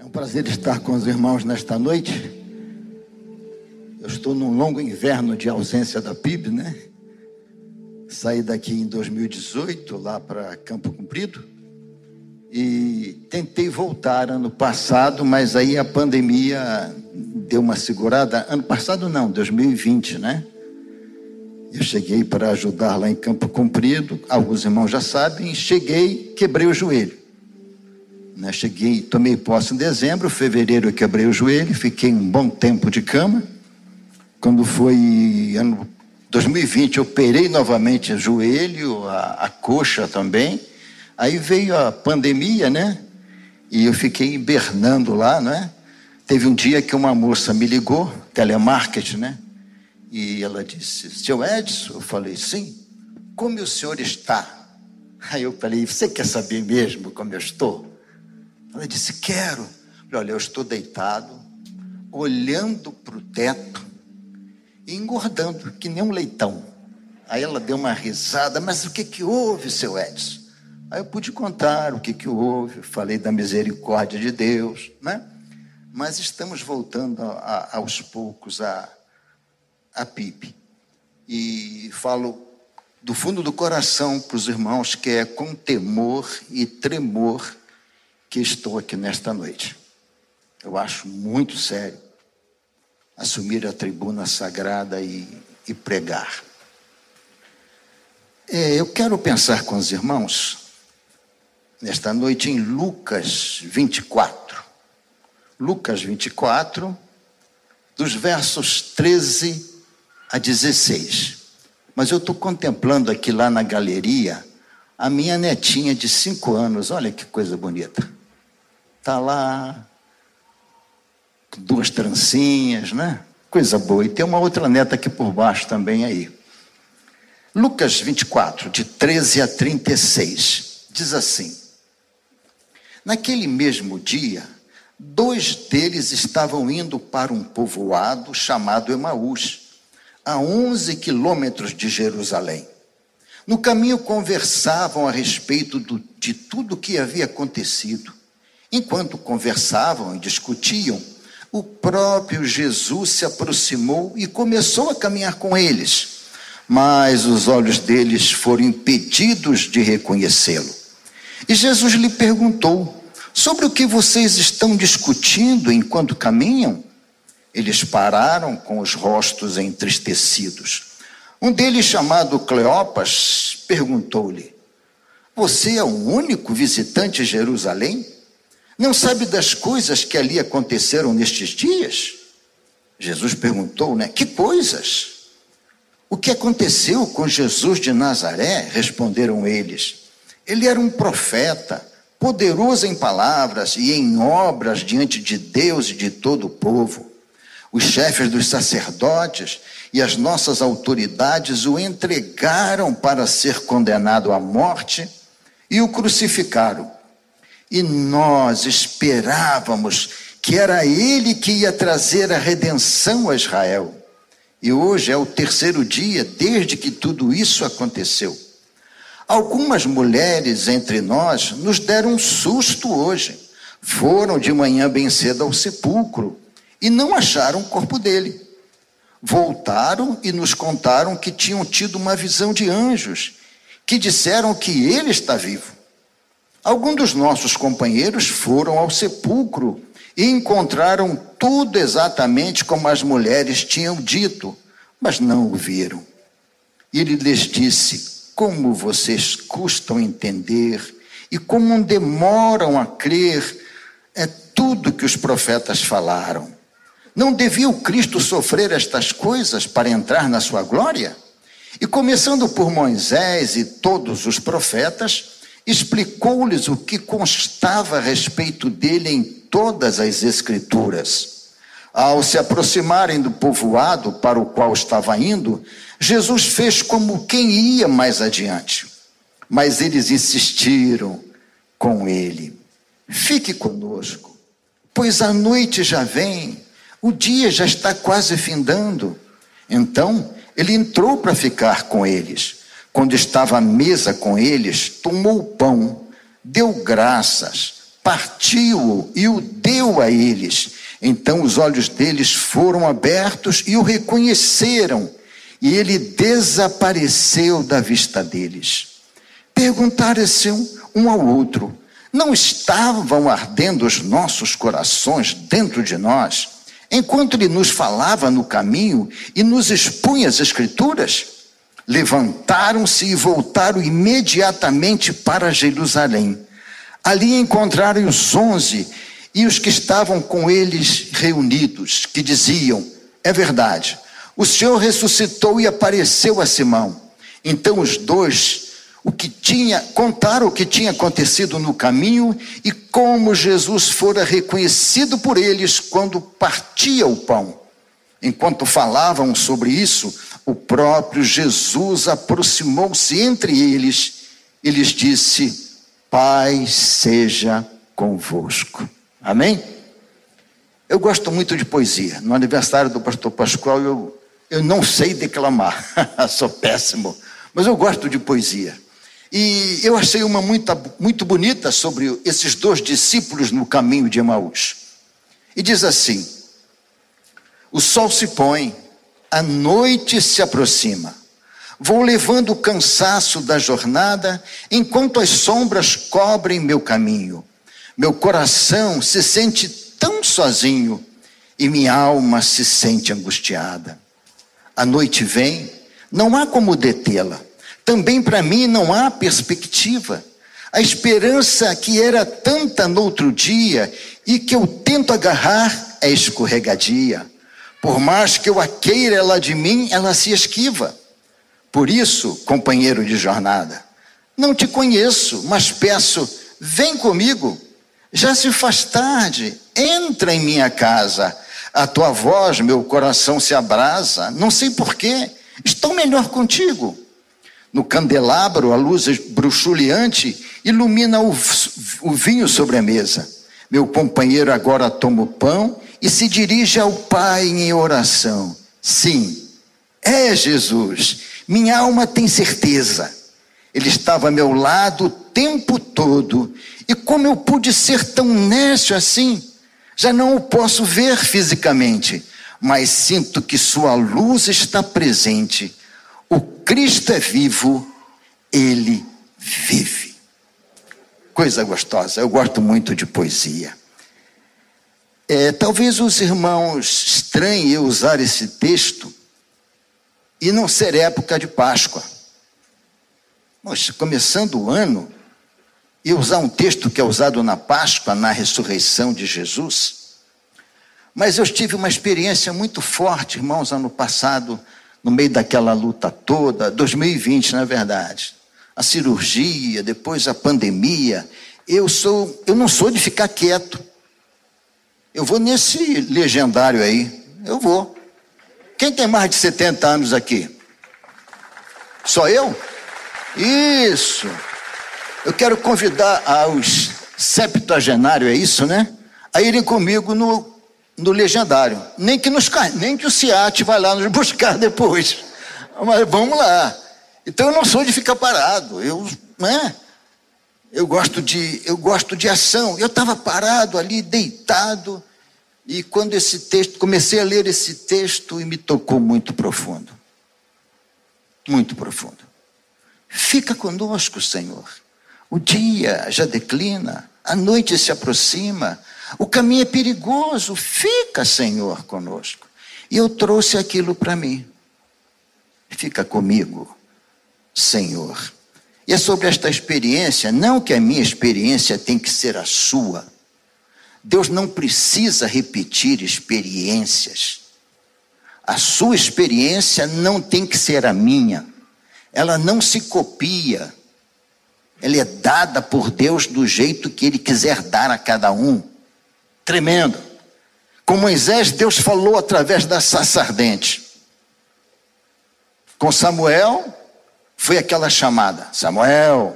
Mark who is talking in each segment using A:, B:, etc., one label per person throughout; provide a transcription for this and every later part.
A: É um prazer estar com os irmãos nesta noite. Eu estou num longo inverno de ausência da PIB, né? Saí daqui em 2018, lá para Campo Comprido, e tentei voltar ano passado, mas aí a pandemia deu uma segurada. Ano passado não, 2020, né? Eu cheguei para ajudar lá em Campo Comprido, alguns irmãos já sabem, cheguei, quebrei o joelho. Né? Cheguei, tomei posse em dezembro, fevereiro eu quebrei o joelho, fiquei um bom tempo de cama. Quando foi ano 2020, eu operei novamente o joelho, a, a coxa também. Aí veio a pandemia, né? E eu fiquei hibernando lá, né? Teve um dia que uma moça me ligou, telemarketing, né? E ela disse: Seu Edson? Eu falei: Sim. Como o senhor está? Aí eu falei: Você quer saber mesmo como eu estou? Ela disse: Quero. Olha, eu estou deitado, olhando para o teto e engordando, que nem um leitão. Aí ela deu uma risada, mas o que, que houve, seu Edson? Aí eu pude contar o que, que houve, falei da misericórdia de Deus, né? Mas estamos voltando a, a, aos poucos a, a PIB. E falo do fundo do coração para os irmãos que é com temor e tremor que estou aqui nesta noite. Eu acho muito sério assumir a tribuna sagrada e, e pregar. É, eu quero pensar com os irmãos nesta noite em Lucas 24. Lucas 24, dos versos 13 a 16. Mas eu estou contemplando aqui lá na galeria a minha netinha de cinco anos. Olha que coisa bonita. Está lá, duas trancinhas, né? Coisa boa. E tem uma outra neta aqui por baixo também aí. Lucas 24, de 13 a 36, diz assim: Naquele mesmo dia, dois deles estavam indo para um povoado chamado Emaús, a 11 quilômetros de Jerusalém. No caminho conversavam a respeito do, de tudo o que havia acontecido. Enquanto conversavam e discutiam, o próprio Jesus se aproximou e começou a caminhar com eles. Mas os olhos deles foram impedidos de reconhecê-lo. E Jesus lhe perguntou: Sobre o que vocês estão discutindo enquanto caminham? Eles pararam com os rostos entristecidos. Um deles, chamado Cleopas, perguntou-lhe: Você é o único visitante em Jerusalém? Não sabe das coisas que ali aconteceram nestes dias? Jesus perguntou, né? Que coisas? O que aconteceu com Jesus de Nazaré? Responderam eles. Ele era um profeta, poderoso em palavras e em obras diante de Deus e de todo o povo. Os chefes dos sacerdotes e as nossas autoridades o entregaram para ser condenado à morte e o crucificaram. E nós esperávamos que era ele que ia trazer a redenção a Israel. E hoje é o terceiro dia desde que tudo isso aconteceu. Algumas mulheres entre nós nos deram um susto hoje. Foram de manhã bem cedo ao sepulcro e não acharam o corpo dele. Voltaram e nos contaram que tinham tido uma visão de anjos, que disseram que ele está vivo. Alguns dos nossos companheiros foram ao sepulcro e encontraram tudo exatamente como as mulheres tinham dito, mas não o viram. Ele lhes disse: Como vocês custam entender e como demoram a crer é tudo que os profetas falaram. Não devia o Cristo sofrer estas coisas para entrar na sua glória? E começando por Moisés e todos os profetas, explicou-lhes o que constava a respeito dele em todas as Escrituras. Ao se aproximarem do povoado para o qual estava indo, Jesus fez como quem ia mais adiante. Mas eles insistiram com ele: Fique conosco, pois a noite já vem, o dia já está quase findando. Então ele entrou para ficar com eles. Quando estava à mesa com eles, tomou o pão, deu graças, partiu e o deu a eles. Então os olhos deles foram abertos e o reconheceram, e ele desapareceu da vista deles. Perguntaram-se um ao outro: Não estavam ardendo os nossos corações dentro de nós, enquanto ele nos falava no caminho e nos expunha as Escrituras? Levantaram-se e voltaram imediatamente para Jerusalém. Ali encontraram os onze e os que estavam com eles reunidos, que diziam: É verdade, o Senhor ressuscitou e apareceu a Simão. Então os dois o que tinha, contaram o que tinha acontecido no caminho e como Jesus fora reconhecido por eles quando partia o pão. Enquanto falavam sobre isso, o próprio Jesus aproximou-se entre eles e lhes disse: Pai seja convosco. Amém? Eu gosto muito de poesia. No aniversário do pastor Pascoal, eu, eu não sei declamar, sou péssimo, mas eu gosto de poesia. E eu achei uma muito, muito bonita sobre esses dois discípulos no caminho de Emaús. E diz assim: O sol se põe, a noite se aproxima. Vou levando o cansaço da jornada, enquanto as sombras cobrem meu caminho. Meu coração se sente tão sozinho e minha alma se sente angustiada. A noite vem, não há como detê-la. Também para mim não há perspectiva. A esperança que era tanta no outro dia e que eu tento agarrar é escorregadia. Por mais que eu a queira ela de mim, ela se esquiva. Por isso, companheiro de jornada, não te conheço, mas peço, vem comigo já se faz tarde, entra em minha casa. A tua voz, meu coração se abrasa. Não sei porquê, estou melhor contigo. No candelabro, a luz bruxuleante ilumina o, o vinho sobre a mesa. Meu companheiro agora toma o pão e se dirige ao Pai em oração. Sim, é Jesus. Minha alma tem certeza. Ele estava ao meu lado o tempo todo e como eu pude ser tão nécio assim? Já não o posso ver fisicamente, mas sinto que sua luz está presente. O Cristo é vivo, ele vive. Coisa gostosa, eu gosto muito de poesia. É, talvez os irmãos estranhem eu usar esse texto e não ser época de Páscoa. Mas começando o ano, e usar um texto que é usado na Páscoa, na ressurreição de Jesus. Mas eu tive uma experiência muito forte, irmãos, ano passado, no meio daquela luta toda, 2020, na verdade. A cirurgia, depois a pandemia. Eu sou, eu não sou de ficar quieto. Eu vou nesse legendário aí. Eu vou. Quem tem mais de 70 anos aqui? Só eu? Isso. Eu quero convidar aos septuagenários, é isso, né? A irem comigo no, no legendário. Nem que, nos, nem que o SIAT vai lá nos buscar depois. Mas vamos lá. Então eu não sou de ficar parado. Eu, né? Eu gosto de, eu gosto de ação. Eu estava parado ali, deitado, e quando esse texto, comecei a ler esse texto e me tocou muito profundo. Muito profundo. Fica conosco, Senhor. O dia já declina, a noite se aproxima, o caminho é perigoso. Fica, Senhor, conosco. E eu trouxe aquilo para mim. Fica comigo, Senhor. E é sobre esta experiência, não que a minha experiência tem que ser a sua. Deus não precisa repetir experiências. A sua experiência não tem que ser a minha. Ela não se copia ela é dada por Deus do jeito que Ele quiser dar a cada um. Tremendo. Com Moisés, Deus falou através da saça ardente. Com Samuel, foi aquela chamada: Samuel.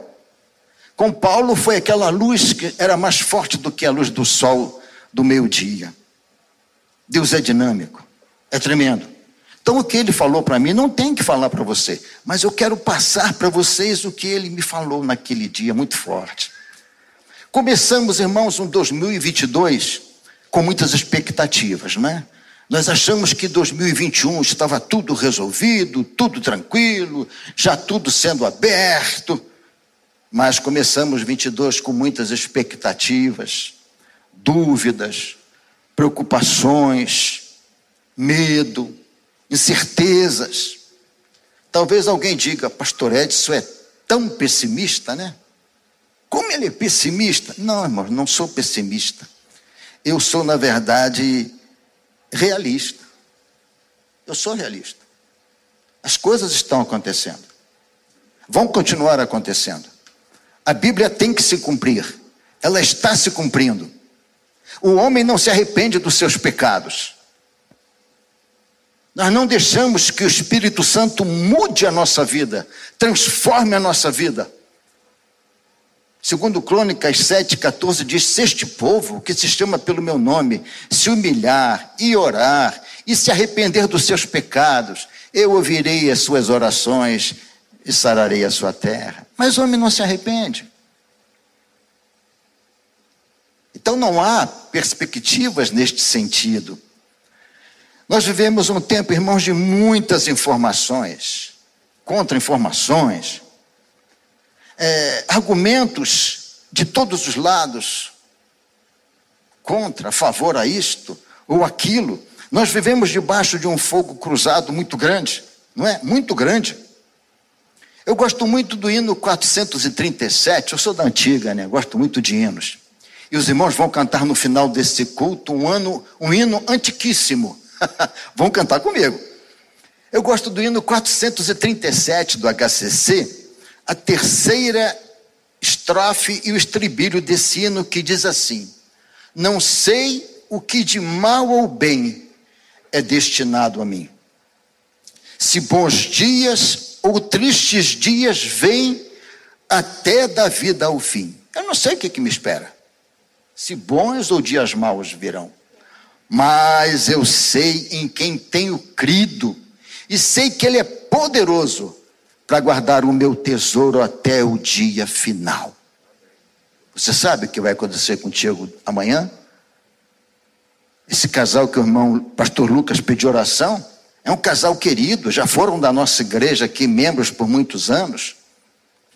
A: Com Paulo, foi aquela luz que era mais forte do que a luz do sol do meio-dia. Deus é dinâmico, é tremendo. Então, o que ele falou para mim, não tem que falar para você, mas eu quero passar para vocês o que ele me falou naquele dia, muito forte. Começamos, irmãos, um 2022 com muitas expectativas, não é? Nós achamos que 2021 estava tudo resolvido, tudo tranquilo, já tudo sendo aberto, mas começamos 22 com muitas expectativas, dúvidas, preocupações, medo, incertezas. Talvez alguém diga, Pastor Edson é tão pessimista, né? Como ele é pessimista? Não, irmão, não sou pessimista. Eu sou, na verdade, realista. Eu sou realista. As coisas estão acontecendo. Vão continuar acontecendo. A Bíblia tem que se cumprir. Ela está se cumprindo. O homem não se arrepende dos seus pecados. Nós não deixamos que o Espírito Santo mude a nossa vida, transforme a nossa vida. Segundo Crônicas 7,14 diz: Se este povo, que se chama pelo meu nome, se humilhar e orar e se arrepender dos seus pecados, eu ouvirei as suas orações e sararei a sua terra. Mas o homem não se arrepende. Então não há perspectivas neste sentido. Nós vivemos um tempo, irmãos, de muitas informações, contra-informações, é, argumentos de todos os lados, contra, a favor a isto ou aquilo. Nós vivemos debaixo de um fogo cruzado muito grande, não é? Muito grande. Eu gosto muito do hino 437, eu sou da antiga, né? Gosto muito de hinos. E os irmãos vão cantar no final desse culto um, ano, um hino antiquíssimo. vão cantar comigo. Eu gosto do hino 437 do HCC, a terceira estrofe e o estribilho desse hino que diz assim: Não sei o que de mal ou bem é destinado a mim. Se bons dias ou tristes dias vêm até da vida ao fim. Eu não sei o que, que me espera. Se bons ou dias maus virão. Mas eu sei em quem tenho crido e sei que Ele é poderoso para guardar o meu tesouro até o dia final. Você sabe o que vai acontecer contigo amanhã? Esse casal que o irmão pastor Lucas pediu oração, é um casal querido, já foram da nossa igreja aqui, membros por muitos anos.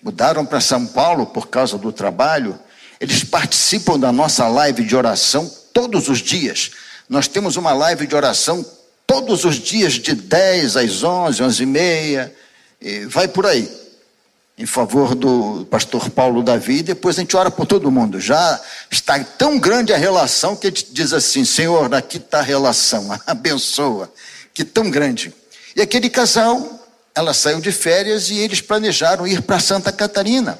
A: Mudaram para São Paulo por causa do trabalho. Eles participam da nossa live de oração todos os dias. Nós temos uma live de oração todos os dias, de 10 às 11, 11 e meia e vai por aí, em favor do pastor Paulo Davi, e depois a gente ora por todo mundo. Já está tão grande a relação que a gente diz assim: Senhor, aqui está a relação, abençoa, que tão grande. E aquele casal, ela saiu de férias e eles planejaram ir para Santa Catarina.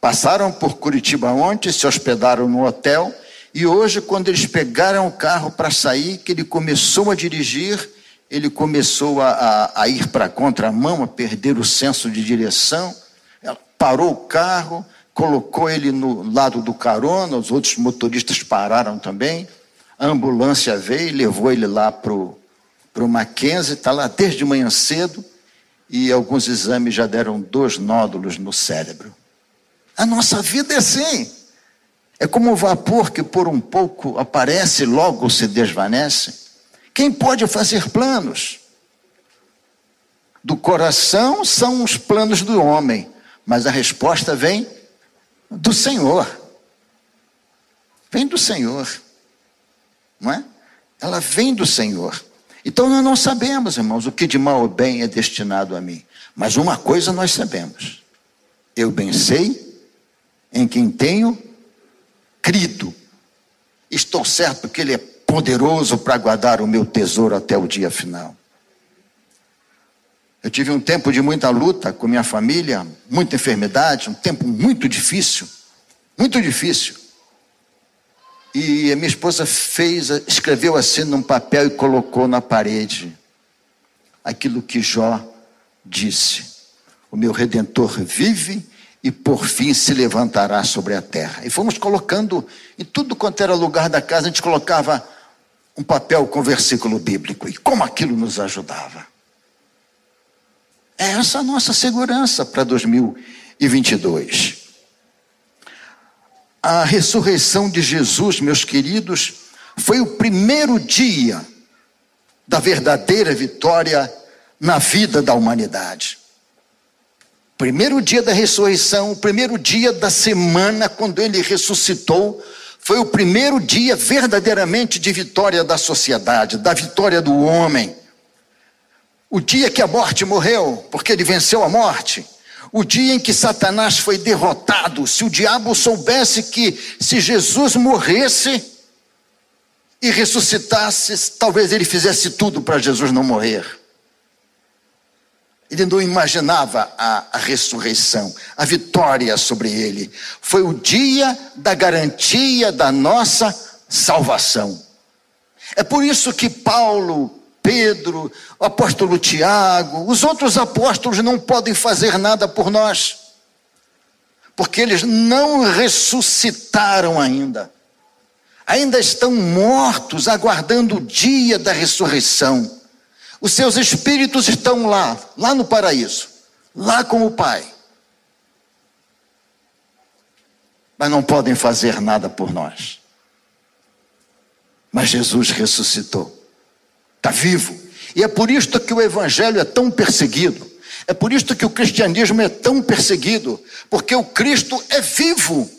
A: Passaram por Curitiba ontem, se hospedaram no hotel, e hoje, quando eles pegaram o carro para sair, que ele começou a dirigir, ele começou a, a, a ir para a contramão, a perder o senso de direção. Ela parou o carro, colocou ele no lado do carona, os outros motoristas pararam também. A ambulância veio levou ele lá para o Mackenzie, está lá desde manhã cedo, e alguns exames já deram dois nódulos no cérebro. A nossa vida é assim. É como o vapor que por um pouco aparece logo se desvanece. Quem pode fazer planos? Do coração são os planos do homem, mas a resposta vem do Senhor. Vem do Senhor. Não é? Ela vem do Senhor. Então nós não sabemos, irmãos, o que de mal ou bem é destinado a mim. Mas uma coisa nós sabemos. Eu bem sei em quem tenho crido. Estou certo que Ele é poderoso para guardar o meu tesouro até o dia final. Eu tive um tempo de muita luta com minha família, muita enfermidade, um tempo muito difícil, muito difícil. E a minha esposa fez, escreveu assim num papel e colocou na parede aquilo que Jó disse: O meu redentor vive e por fim se levantará sobre a terra. E fomos colocando em tudo quanto era lugar da casa, a gente colocava um papel com versículo bíblico e como aquilo nos ajudava. É essa a nossa segurança para 2022. A ressurreição de Jesus, meus queridos, foi o primeiro dia da verdadeira vitória na vida da humanidade. Primeiro dia da ressurreição, o primeiro dia da semana, quando ele ressuscitou, foi o primeiro dia verdadeiramente de vitória da sociedade, da vitória do homem. O dia que a morte morreu, porque ele venceu a morte. O dia em que Satanás foi derrotado. Se o diabo soubesse que se Jesus morresse e ressuscitasse, talvez ele fizesse tudo para Jesus não morrer. Ele não imaginava a, a, ressurreição, a vitória sobre ele. Foi o dia da garantia da nossa salvação. É por isso que Paulo, Pedro, o apóstolo Tiago, os outros apóstolos não podem fazer nada por nós, porque eles não ressuscitaram ainda. Ainda estão mortos, aguardando o dia da ressurreição. Os seus espíritos estão lá, lá no paraíso, lá com o Pai. Mas não podem fazer nada por nós. Mas Jesus ressuscitou, está vivo. E é por isto que o Evangelho é tão perseguido. É por isto que o cristianismo é tão perseguido, porque o Cristo é vivo.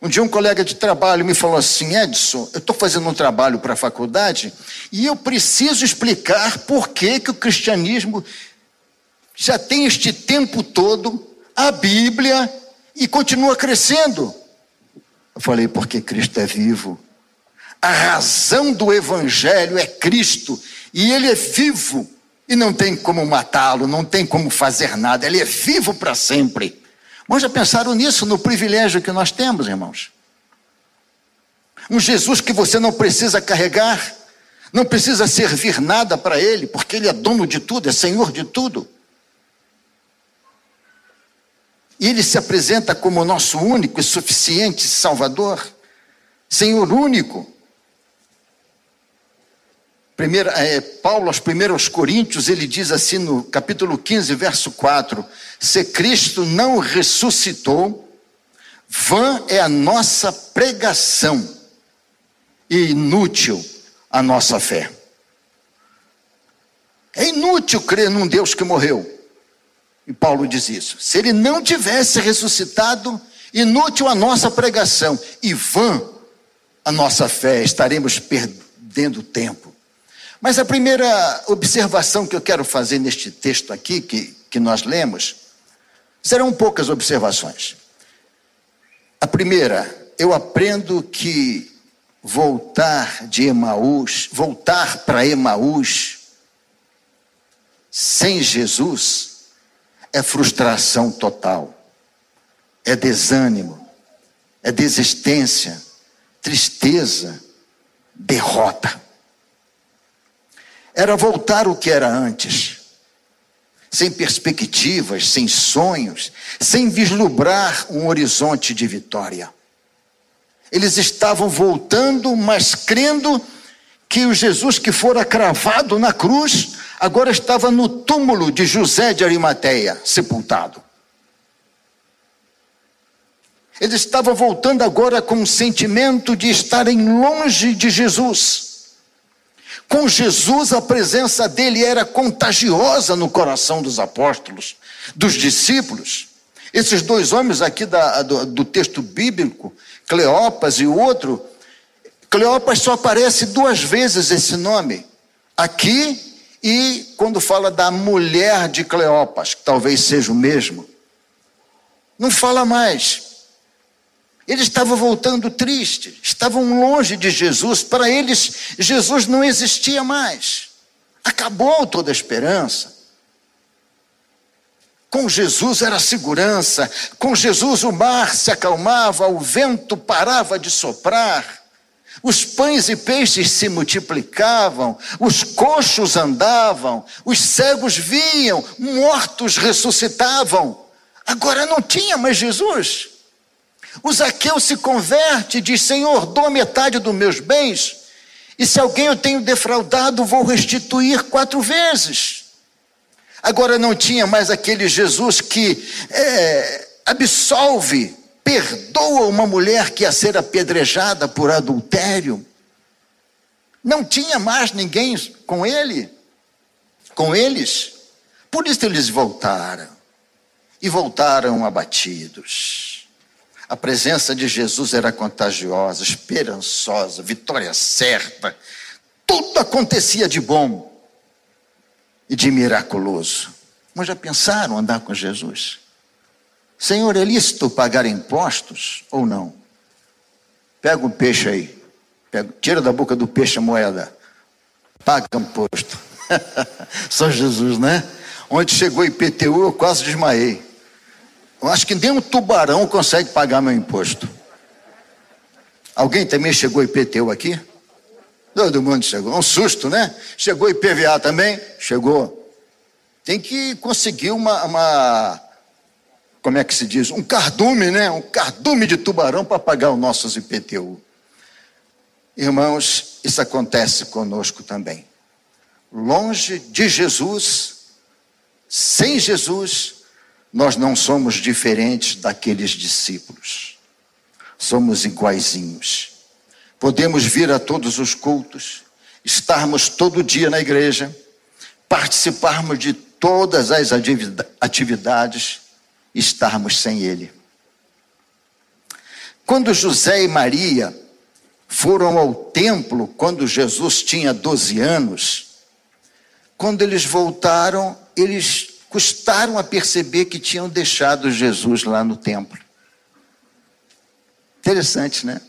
A: Um dia um colega de trabalho me falou assim, Edson, eu estou fazendo um trabalho para a faculdade e eu preciso explicar por que, que o cristianismo já tem este tempo todo a Bíblia e continua crescendo. Eu falei, porque Cristo é vivo. A razão do Evangelho é Cristo e Ele é vivo e não tem como matá-lo, não tem como fazer nada, Ele é vivo para sempre. Mas já pensaram nisso, no privilégio que nós temos, irmãos? Um Jesus que você não precisa carregar, não precisa servir nada para Ele, porque Ele é dono de tudo, é Senhor de tudo. E Ele se apresenta como nosso único e suficiente Salvador, Senhor único. Primeira, é, Paulo, aos primeiros Coríntios, ele diz assim no capítulo 15, verso 4: Se Cristo não ressuscitou, vã é a nossa pregação e inútil a nossa fé. É inútil crer num Deus que morreu. E Paulo diz isso. Se ele não tivesse ressuscitado, inútil a nossa pregação e vã a nossa fé, estaremos perdendo tempo. Mas a primeira observação que eu quero fazer neste texto aqui, que, que nós lemos, serão poucas observações. A primeira, eu aprendo que voltar de Emaús, voltar para Emaús, sem Jesus, é frustração total, é desânimo, é desistência, tristeza, derrota era voltar o que era antes, sem perspectivas, sem sonhos, sem vislumbrar um horizonte de vitória. Eles estavam voltando, mas crendo que o Jesus que fora cravado na cruz agora estava no túmulo de José de Arimateia, sepultado. Eles estavam voltando agora com o sentimento de estarem longe de Jesus com Jesus, a presença dele era contagiosa no coração dos apóstolos, dos discípulos. Esses dois homens aqui da, do, do, texto bíblico, Cleopas e o outro, Cleopas só aparece duas vezes esse nome, aqui e quando fala da mulher de Cleopas, que talvez seja o mesmo. Não fala mais. Eles estavam voltando tristes, estavam longe de Jesus. Para eles, Jesus não existia mais. Acabou toda a esperança. Com Jesus era segurança, com Jesus o mar se acalmava, o vento parava de soprar, os pães e peixes se multiplicavam, os coxos andavam, os cegos viam, mortos ressuscitavam. Agora não tinha mais Jesus. O Zaqueu se converte e diz: Senhor, dou metade dos meus bens, e se alguém eu tenho defraudado, vou restituir quatro vezes. Agora não tinha mais aquele Jesus que é, absolve perdoa uma mulher que ia ser apedrejada por adultério. Não tinha mais ninguém com ele, com eles. Por isso eles voltaram. E voltaram abatidos. A presença de Jesus era contagiosa, esperançosa, vitória certa. Tudo acontecia de bom e de miraculoso. Mas já pensaram andar com Jesus? Senhor, é lícito pagar impostos ou não? Pega um peixe aí, pega, tira da boca do peixe a moeda, paga imposto. Só Jesus, né? Onde chegou IPTU, eu quase desmaiei. Eu acho que nem um tubarão consegue pagar meu imposto. Alguém também chegou IPTU aqui? Todo mundo chegou. Um susto, né? Chegou IPVA também? Chegou. Tem que conseguir uma, uma como é que se diz? Um cardume, né? Um cardume de tubarão para pagar os nossos IPTU. Irmãos, isso acontece conosco também. Longe de Jesus, sem Jesus, nós não somos diferentes daqueles discípulos. Somos iguaizinhos. Podemos vir a todos os cultos, estarmos todo dia na igreja, participarmos de todas as atividades, estarmos sem Ele. Quando José e Maria foram ao templo, quando Jesus tinha 12 anos, quando eles voltaram, eles custaram a perceber que tinham deixado Jesus lá no templo. Interessante, né?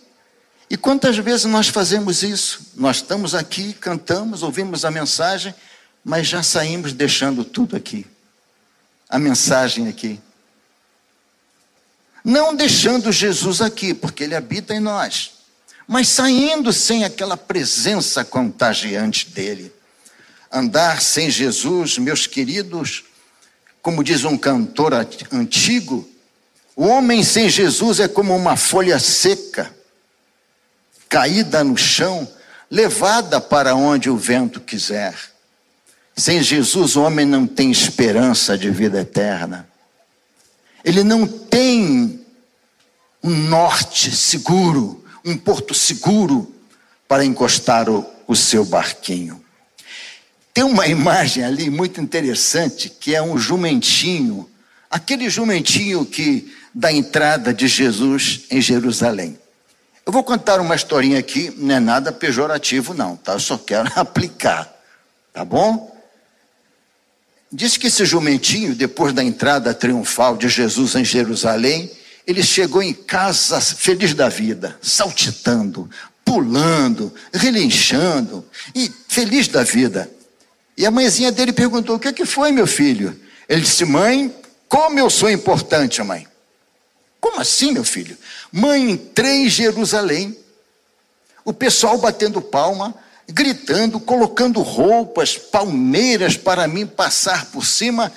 A: E quantas vezes nós fazemos isso? Nós estamos aqui, cantamos, ouvimos a mensagem, mas já saímos deixando tudo aqui. A mensagem aqui. Não deixando Jesus aqui, porque ele habita em nós, mas saindo sem aquela presença contagiante dele. Andar sem Jesus, meus queridos, como diz um cantor antigo, o homem sem Jesus é como uma folha seca, caída no chão, levada para onde o vento quiser. Sem Jesus, o homem não tem esperança de vida eterna. Ele não tem um norte seguro, um porto seguro para encostar o, o seu barquinho. Tem uma imagem ali muito interessante que é um jumentinho, aquele jumentinho que da entrada de Jesus em Jerusalém. Eu vou contar uma historinha aqui, não é nada pejorativo não, tá? Eu só quero aplicar, tá bom? Diz que esse jumentinho, depois da entrada triunfal de Jesus em Jerusalém, ele chegou em casa feliz da vida, saltitando, pulando, relinchando e feliz da vida. E a mãezinha dele perguntou: O que, é que foi, meu filho? Ele disse: Mãe, como eu sou importante, mãe. Como assim, meu filho? Mãe, entrei em Jerusalém. O pessoal batendo palma, gritando, colocando roupas, palmeiras para mim passar por cima.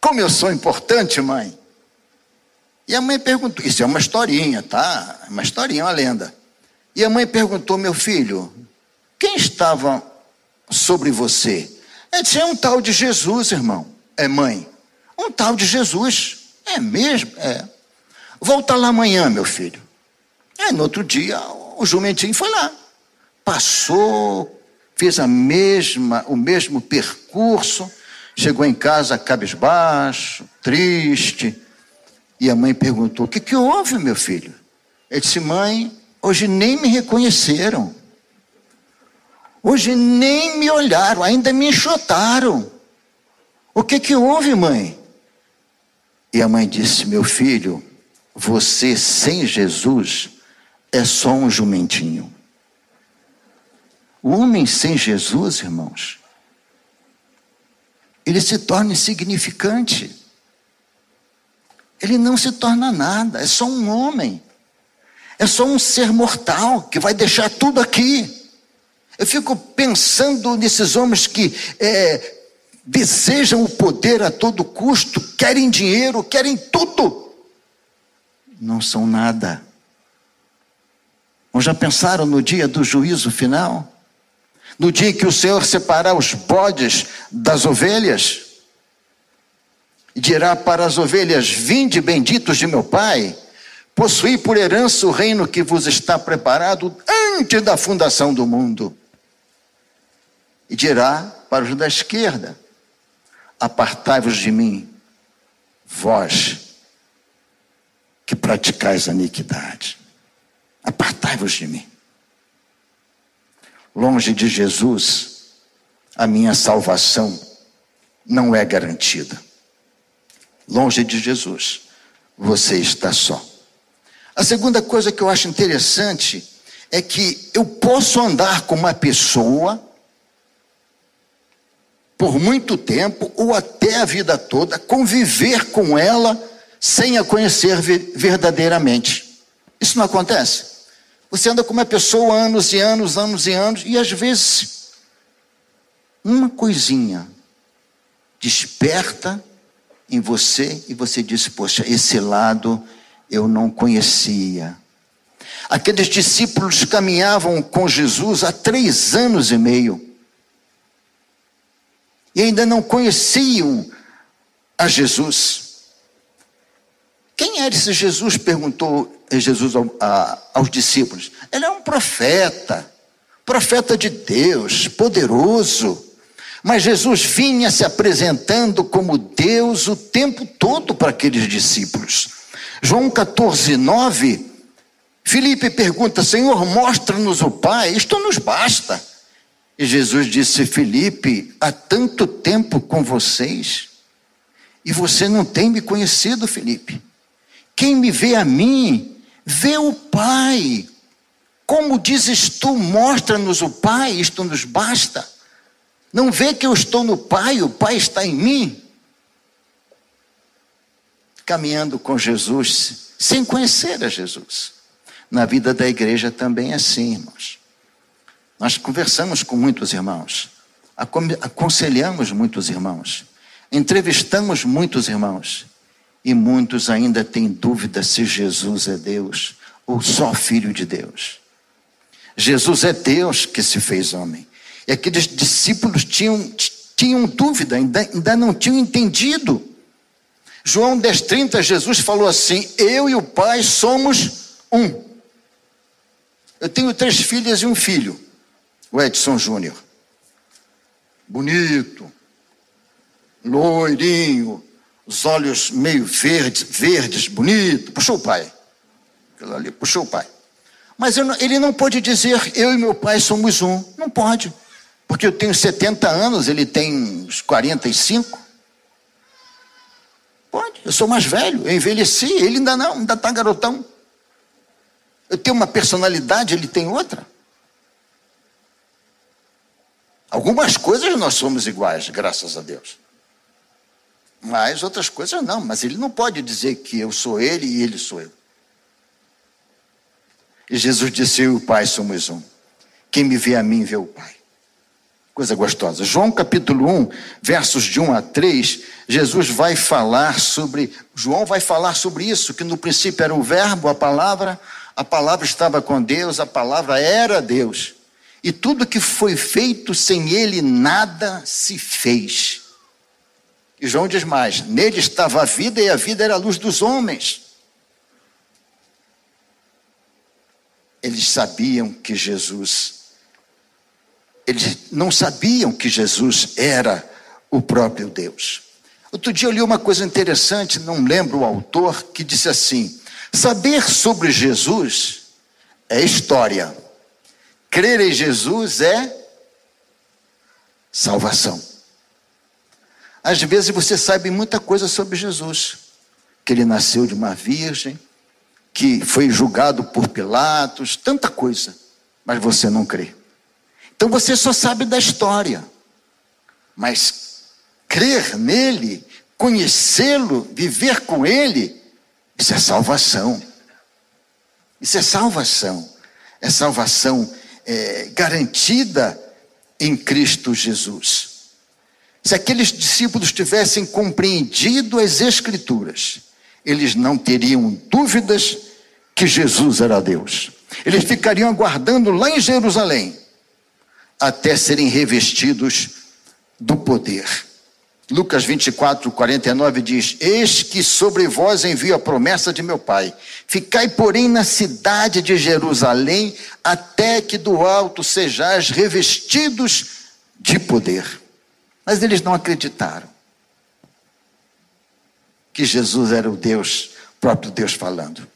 A: Como eu sou importante, mãe. E a mãe perguntou: Isso é uma historinha, tá? É uma historinha, uma lenda. E a mãe perguntou: Meu filho, quem estava sobre você? É dizer, é um tal de Jesus, irmão. É mãe. Um tal de Jesus. É mesmo? É. Volta lá amanhã, meu filho. É, no outro dia, o jumentinho foi lá. Passou, fez a mesma, o mesmo percurso, chegou em casa cabisbaixo, triste. E a mãe perguntou: O que, que houve, meu filho? Ele disse: Mãe, hoje nem me reconheceram. Hoje nem me olharam, ainda me enxotaram. O que que houve, mãe? E a mãe disse: Meu filho, você sem Jesus é só um jumentinho. O homem sem Jesus, irmãos, ele se torna insignificante. Ele não se torna nada, é só um homem. É só um ser mortal que vai deixar tudo aqui. Eu fico pensando nesses homens que é, desejam o poder a todo custo, querem dinheiro, querem tudo. Não são nada. Ou já pensaram no dia do juízo final? No dia que o Senhor separar os bodes das ovelhas? E dirá para as ovelhas: Vinde benditos de meu Pai, possuí por herança o reino que vos está preparado antes da fundação do mundo. E dirá para os da esquerda: Apartai-vos de mim, vós que praticais a iniquidade. Apartai-vos de mim. Longe de Jesus, a minha salvação não é garantida. Longe de Jesus, você está só. A segunda coisa que eu acho interessante é que eu posso andar com uma pessoa por muito tempo ou até a vida toda, conviver com ela sem a conhecer verdadeiramente. Isso não acontece? Você anda com uma pessoa anos e anos, anos e anos, e às vezes uma coisinha desperta em você e você diz: Poxa, esse lado eu não conhecia. Aqueles discípulos caminhavam com Jesus há três anos e meio e ainda não conheciam a Jesus. Quem era esse Jesus? perguntou Jesus aos discípulos. Ele é um profeta, profeta de Deus, poderoso. Mas Jesus vinha se apresentando como Deus o tempo todo para aqueles discípulos. João 14, 9, Filipe pergunta: Senhor, mostra-nos o Pai, isto nos basta. E Jesus disse: Filipe, há tanto tempo com vocês, e você não tem me conhecido, Filipe. Quem me vê a mim, vê o Pai. Como dizes tu, mostra-nos o Pai, isto nos basta. Não vê que eu estou no Pai, o Pai está em mim? Caminhando com Jesus, sem conhecer a Jesus. Na vida da igreja também é assim, irmãos. Nós conversamos com muitos irmãos, aconselhamos muitos irmãos, entrevistamos muitos irmãos, e muitos ainda têm dúvida se Jesus é Deus ou só Filho de Deus. Jesus é Deus que se fez homem. E aqueles discípulos tinham, tinham dúvida, ainda, ainda não tinham entendido. João 10,30, Jesus falou assim: Eu e o Pai somos um. Eu tenho três filhas e um filho, o Edson Júnior. Bonito, loirinho, os olhos meio verdes, verdes, bonito. Puxou o pai. Aquilo ali, puxou o pai. Mas ele não pode dizer, eu e meu pai somos um. Não pode. Porque eu tenho 70 anos, ele tem uns 45. Pode, eu sou mais velho, eu envelheci, ele ainda não, ainda está garotão. Eu tenho uma personalidade, ele tem outra. Algumas coisas nós somos iguais, graças a Deus. Mas outras coisas não. Mas ele não pode dizer que eu sou ele e ele sou eu. E Jesus disse: Eu e o Pai somos um. Quem me vê a mim, vê o Pai. Coisa gostosa. João capítulo 1, versos de 1 a 3, Jesus vai falar sobre. João vai falar sobre isso, que no princípio era o Verbo, a palavra, a palavra estava com Deus, a palavra era Deus. E tudo que foi feito sem ele, nada se fez. E João diz mais: nele estava a vida e a vida era a luz dos homens. Eles sabiam que Jesus, eles não sabiam que Jesus era o próprio Deus. Outro dia eu li uma coisa interessante, não lembro o autor, que disse assim: saber sobre Jesus é história, crer em Jesus é salvação. Às vezes você sabe muita coisa sobre Jesus, que ele nasceu de uma virgem, que foi julgado por Pilatos, tanta coisa, mas você não crê. Então você só sabe da história, mas crer nele, conhecê-lo, viver com ele, isso é salvação. Isso é salvação. É salvação é, garantida em Cristo Jesus. Se aqueles discípulos tivessem compreendido as Escrituras, eles não teriam dúvidas que Jesus era Deus. Eles ficariam aguardando lá em Jerusalém até serem revestidos do poder. Lucas 24, 49 diz: Eis que sobre vós envio a promessa de meu Pai. Ficai, porém, na cidade de Jerusalém, até que do alto sejais revestidos de poder. Mas eles não acreditaram que Jesus era o Deus, próprio Deus falando.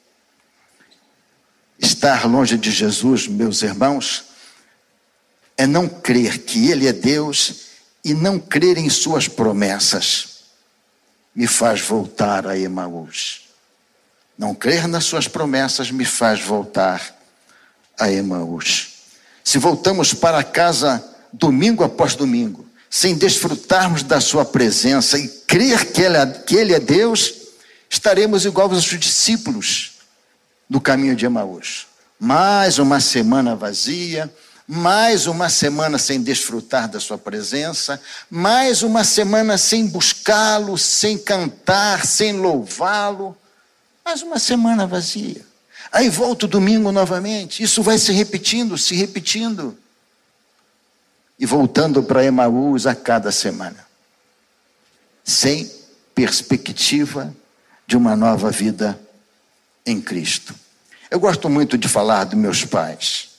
A: Estar longe de Jesus, meus irmãos, é não crer que Ele é Deus e não crer em Suas promessas. Me faz voltar a Emaús. Não crer nas Suas promessas me faz voltar a Emaús. Se voltamos para casa domingo após domingo, sem desfrutarmos da Sua presença e crer que Ele, é, que ele é Deus, estaremos igual aos discípulos do caminho de Emaús. Mais uma semana vazia, mais uma semana sem desfrutar da Sua presença, mais uma semana sem buscá-lo, sem cantar, sem louvá-lo, mais uma semana vazia. Aí volta o domingo novamente, isso vai se repetindo, se repetindo. E voltando para Emaús a cada semana, sem perspectiva de uma nova vida em Cristo. Eu gosto muito de falar dos meus pais.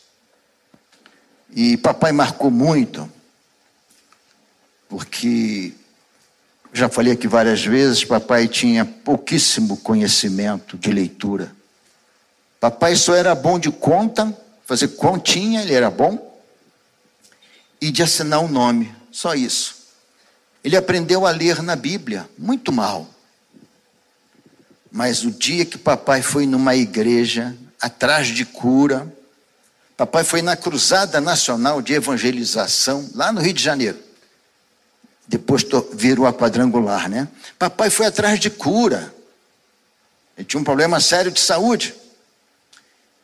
A: E papai marcou muito, porque já falei aqui várias vezes, papai tinha pouquíssimo conhecimento de leitura. Papai só era bom de conta, fazer continha, ele era bom, e de assinar o um nome, só isso. Ele aprendeu a ler na Bíblia, muito mal. Mas o dia que papai foi numa igreja, atrás de cura, papai foi na Cruzada Nacional de Evangelização, lá no Rio de Janeiro. Depois virou a quadrangular, né? Papai foi atrás de cura. Ele tinha um problema sério de saúde.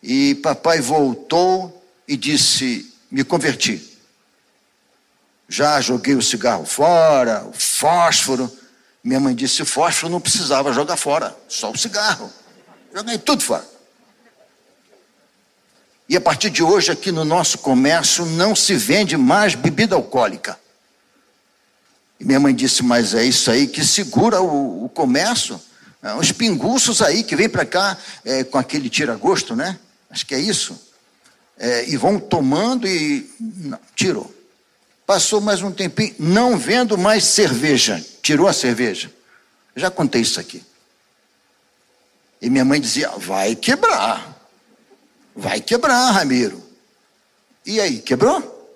A: E papai voltou e disse: Me converti. Já joguei o cigarro fora, o fósforo, minha mãe disse: o fósforo não precisava jogar fora, só o cigarro. Joguei tudo fora. E a partir de hoje, aqui no nosso comércio, não se vende mais bebida alcoólica. E minha mãe disse: Mas é isso aí que segura o, o comércio. É, os pinguços aí que vêm para cá é, com aquele tira-gosto, né? Acho que é isso. É, e vão tomando e. Não, tirou. Passou mais um tempinho, não vendo mais cerveja. Tirou a cerveja. Já contei isso aqui. E minha mãe dizia: vai quebrar. Vai quebrar, Ramiro. E aí, quebrou?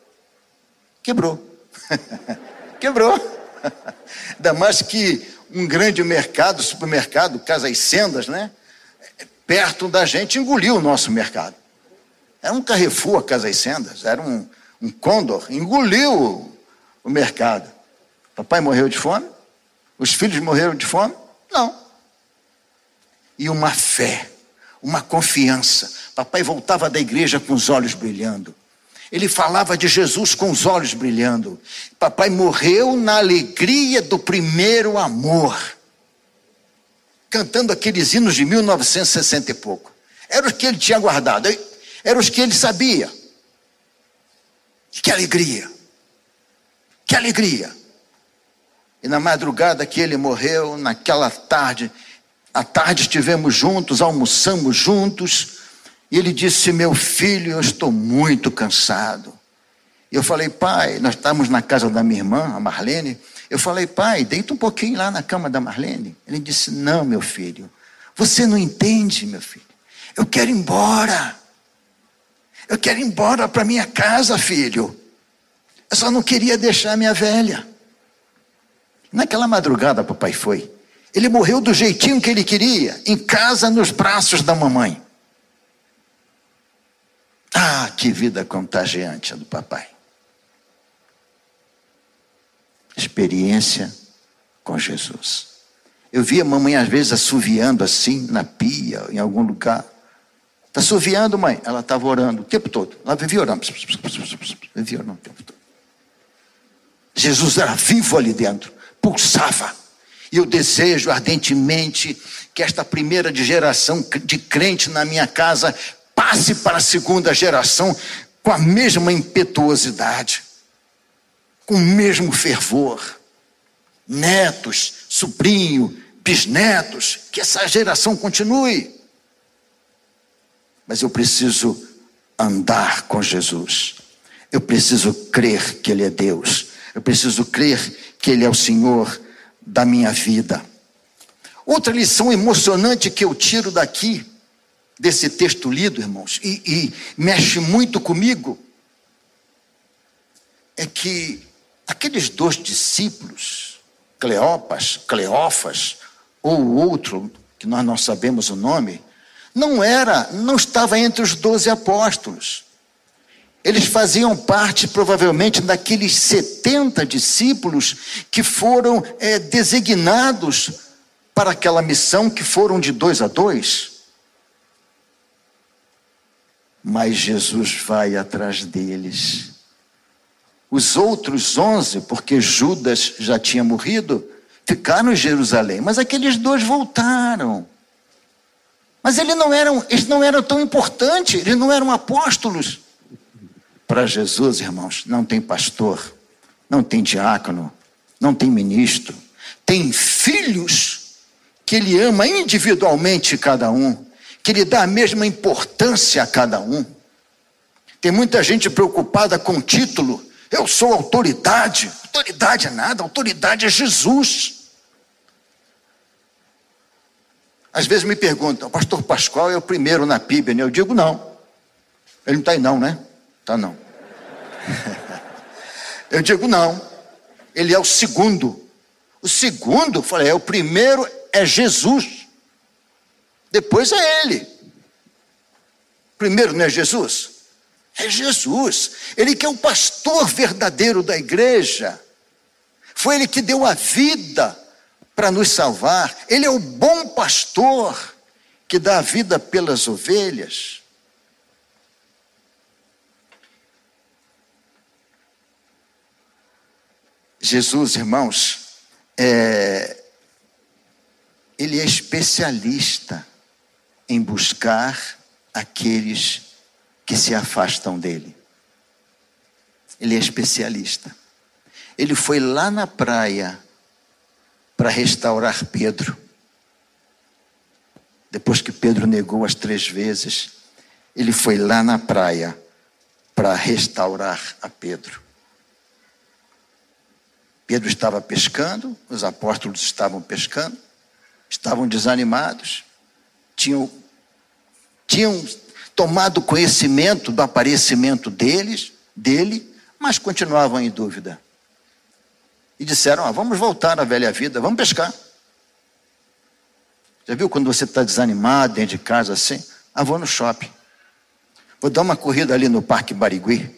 A: Quebrou. quebrou. Ainda mais que um grande mercado, supermercado, Casas Sendas, né? Perto da gente engoliu o nosso mercado. Era um Carrefour, Casas Sendas, era um, um Condor, engoliu o mercado. Papai morreu de fome? Os filhos morreram de fome? Não. E uma fé, uma confiança. Papai voltava da igreja com os olhos brilhando. Ele falava de Jesus com os olhos brilhando. Papai morreu na alegria do primeiro amor. Cantando aqueles hinos de 1960 e pouco. Era os que ele tinha guardado, era os que ele sabia. Que alegria! Que alegria! E na madrugada que ele morreu, naquela tarde, à tarde estivemos juntos, almoçamos juntos, e ele disse: Meu filho, eu estou muito cansado. E eu falei, pai, nós estávamos na casa da minha irmã, a Marlene. Eu falei, pai, deita um pouquinho lá na cama da Marlene. Ele disse: Não, meu filho, você não entende, meu filho. Eu quero ir embora. Eu quero ir embora para minha casa, filho. Eu só não queria deixar minha velha. Naquela madrugada, papai foi. Ele morreu do jeitinho que ele queria, em casa, nos braços da mamãe. Ah, que vida contagiante a do papai. Experiência com Jesus. Eu via a mamãe às vezes assoviando assim na pia, em algum lugar. Está assoviando, mãe? Ela estava orando o tempo todo. Ela vivia orando. Vivia orando o tempo todo. Jesus era vivo ali dentro pulsava. E eu desejo ardentemente que esta primeira geração de crente na minha casa passe para a segunda geração com a mesma impetuosidade, com o mesmo fervor. Netos, sobrinho, bisnetos, que essa geração continue. mas eu preciso andar com Jesus. Eu preciso crer que Ele é Deus. Eu preciso crer que Ele é o Senhor da minha vida. Outra lição emocionante que eu tiro daqui, desse texto lido, irmãos, e, e mexe muito comigo, é que aqueles dois discípulos, Cleopas, Cleófas, ou outro, que nós não sabemos o nome, não era, não estava entre os doze apóstolos. Eles faziam parte, provavelmente, daqueles 70 discípulos que foram é, designados para aquela missão, que foram de dois a dois. Mas Jesus vai atrás deles. Os outros onze, porque Judas já tinha morrido, ficaram em Jerusalém, mas aqueles dois voltaram. Mas eles não eram, eles não eram tão importantes, eles não eram apóstolos. Para Jesus, irmãos, não tem pastor, não tem diácono, não tem ministro, tem filhos que ele ama individualmente cada um, que ele dá a mesma importância a cada um. Tem muita gente preocupada com título. Eu sou autoridade. Autoridade é nada, autoridade é Jesus. Às vezes me perguntam, o pastor Pascoal é o primeiro na PIB, né? Eu digo não. Ele não está aí não, né? Tá não. Eu digo não. Ele é o segundo. O segundo, falei, é o primeiro é Jesus. Depois é ele. Primeiro não é Jesus? É Jesus. Ele que é o pastor verdadeiro da igreja. Foi ele que deu a vida para nos salvar. Ele é o bom pastor que dá a vida pelas ovelhas. Jesus, irmãos, é, ele é especialista em buscar aqueles que se afastam dele. Ele é especialista. Ele foi lá na praia para restaurar Pedro. Depois que Pedro negou as três vezes, ele foi lá na praia para restaurar a Pedro. Pedro estava pescando, os apóstolos estavam pescando, estavam desanimados, tinham, tinham tomado conhecimento do aparecimento deles, dele, mas continuavam em dúvida. E disseram: ah, vamos voltar à velha vida, vamos pescar. Já viu quando você está desanimado dentro de casa assim? Ah, vou no shopping. Vou dar uma corrida ali no Parque Barigui.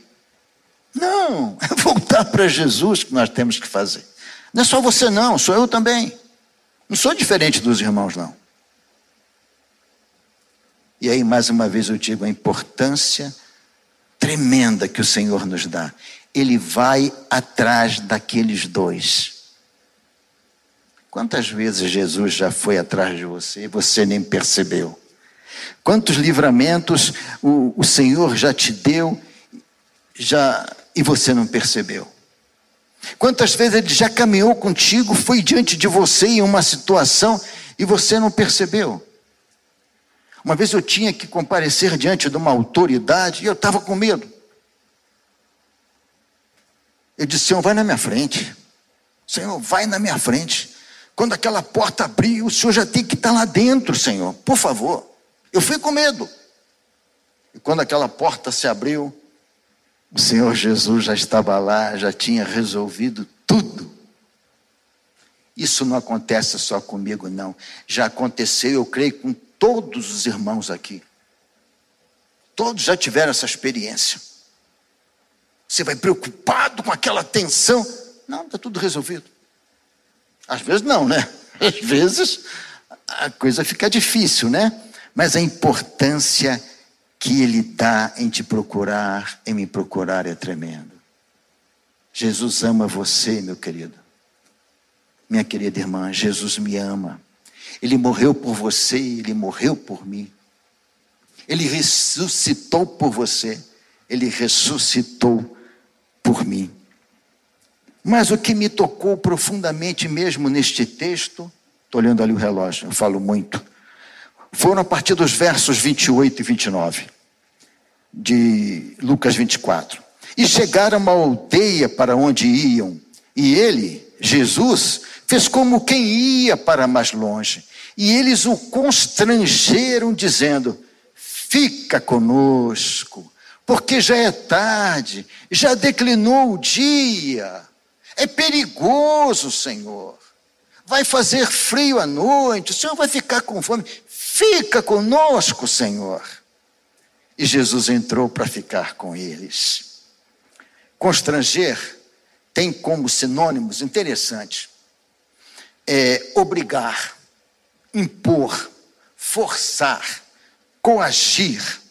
A: Não, é voltar para Jesus que nós temos que fazer. Não é só você, não, sou eu também. Não sou diferente dos irmãos, não. E aí, mais uma vez, eu digo a importância tremenda que o Senhor nos dá. Ele vai atrás daqueles dois. Quantas vezes Jesus já foi atrás de você e você nem percebeu? Quantos livramentos o, o Senhor já te deu já e você não percebeu? Quantas vezes ele já caminhou contigo, foi diante de você em uma situação e você não percebeu? Uma vez eu tinha que comparecer diante de uma autoridade e eu estava com medo. Eu disse: Senhor, vai na minha frente. Senhor, vai na minha frente. Quando aquela porta abrir, o Senhor já tem que estar lá dentro, Senhor. Por favor. Eu fui com medo. E quando aquela porta se abriu, o Senhor Jesus já estava lá, já tinha resolvido tudo. Isso não acontece só comigo, não. Já aconteceu, eu creio, com todos os irmãos aqui. Todos já tiveram essa experiência. Você vai preocupado com aquela tensão. Não, está tudo resolvido. Às vezes não, né? Às vezes a coisa fica difícil, né? Mas a importância que Ele dá em te procurar, em me procurar é tremendo. Jesus ama você, meu querido. Minha querida irmã, Jesus me ama. Ele morreu por você, ele morreu por mim. Ele ressuscitou por você, ele ressuscitou por mim. Mas o que me tocou profundamente mesmo neste texto, estou olhando ali o relógio, eu falo muito. foram a partir dos versos 28 e 29 de Lucas 24. E chegaram a uma aldeia para onde iam, e ele, Jesus, fez como quem ia para mais longe. E eles o constrangeram, dizendo: Fica conosco, porque já é tarde, já declinou o dia. É perigoso, Senhor. Vai fazer frio à noite, o Senhor vai ficar com fome. Fica conosco, Senhor. E Jesus entrou para ficar com eles. Constranger tem como sinônimos interessantes: é, obrigar, impor, forçar, coagir.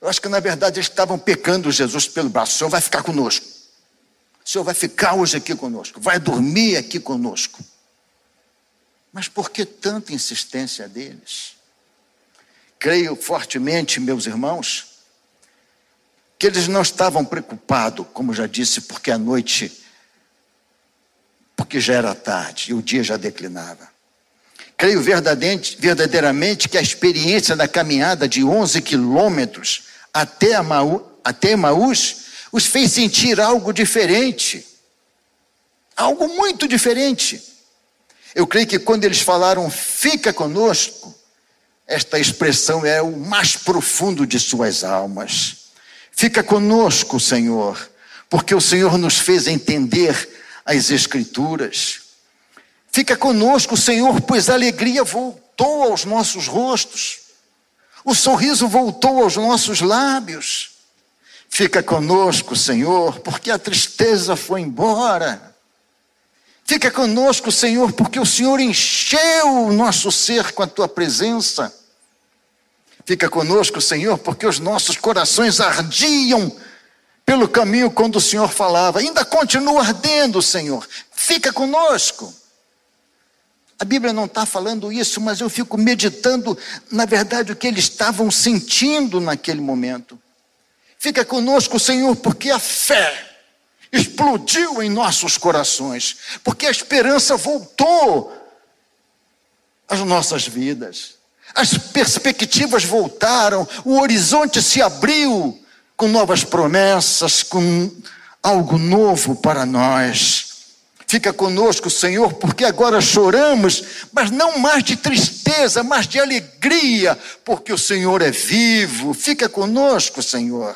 A: Eu acho que na verdade eles estavam pecando Jesus pelo braço. O Senhor vai ficar conosco. O Senhor vai ficar hoje aqui conosco. Vai dormir aqui conosco. Mas por que tanta insistência deles? Creio fortemente, meus irmãos, que eles não estavam preocupados, como já disse, porque a noite, porque já era tarde e o dia já declinava. Creio verdadeiramente que a experiência da caminhada de 11 quilômetros até, até os fez sentir algo diferente. Algo muito diferente. Eu creio que quando eles falaram, fica conosco, esta expressão é o mais profundo de suas almas. Fica conosco, Senhor, porque o Senhor nos fez entender as Escrituras. Fica conosco, Senhor, pois a alegria voltou aos nossos rostos, o sorriso voltou aos nossos lábios. Fica conosco, Senhor, porque a tristeza foi embora. Fica conosco, Senhor, porque o Senhor encheu o nosso ser com a tua presença. Fica conosco, Senhor, porque os nossos corações ardiam pelo caminho quando o Senhor falava. Ainda continua ardendo, Senhor. Fica conosco. A Bíblia não está falando isso, mas eu fico meditando, na verdade, o que eles estavam sentindo naquele momento. Fica conosco, Senhor, porque a fé explodiu em nossos corações, porque a esperança voltou às nossas vidas. As perspectivas voltaram, o horizonte se abriu com novas promessas, com algo novo para nós. Fica conosco, Senhor, porque agora choramos, mas não mais de tristeza, mas de alegria, porque o Senhor é vivo. Fica conosco, Senhor.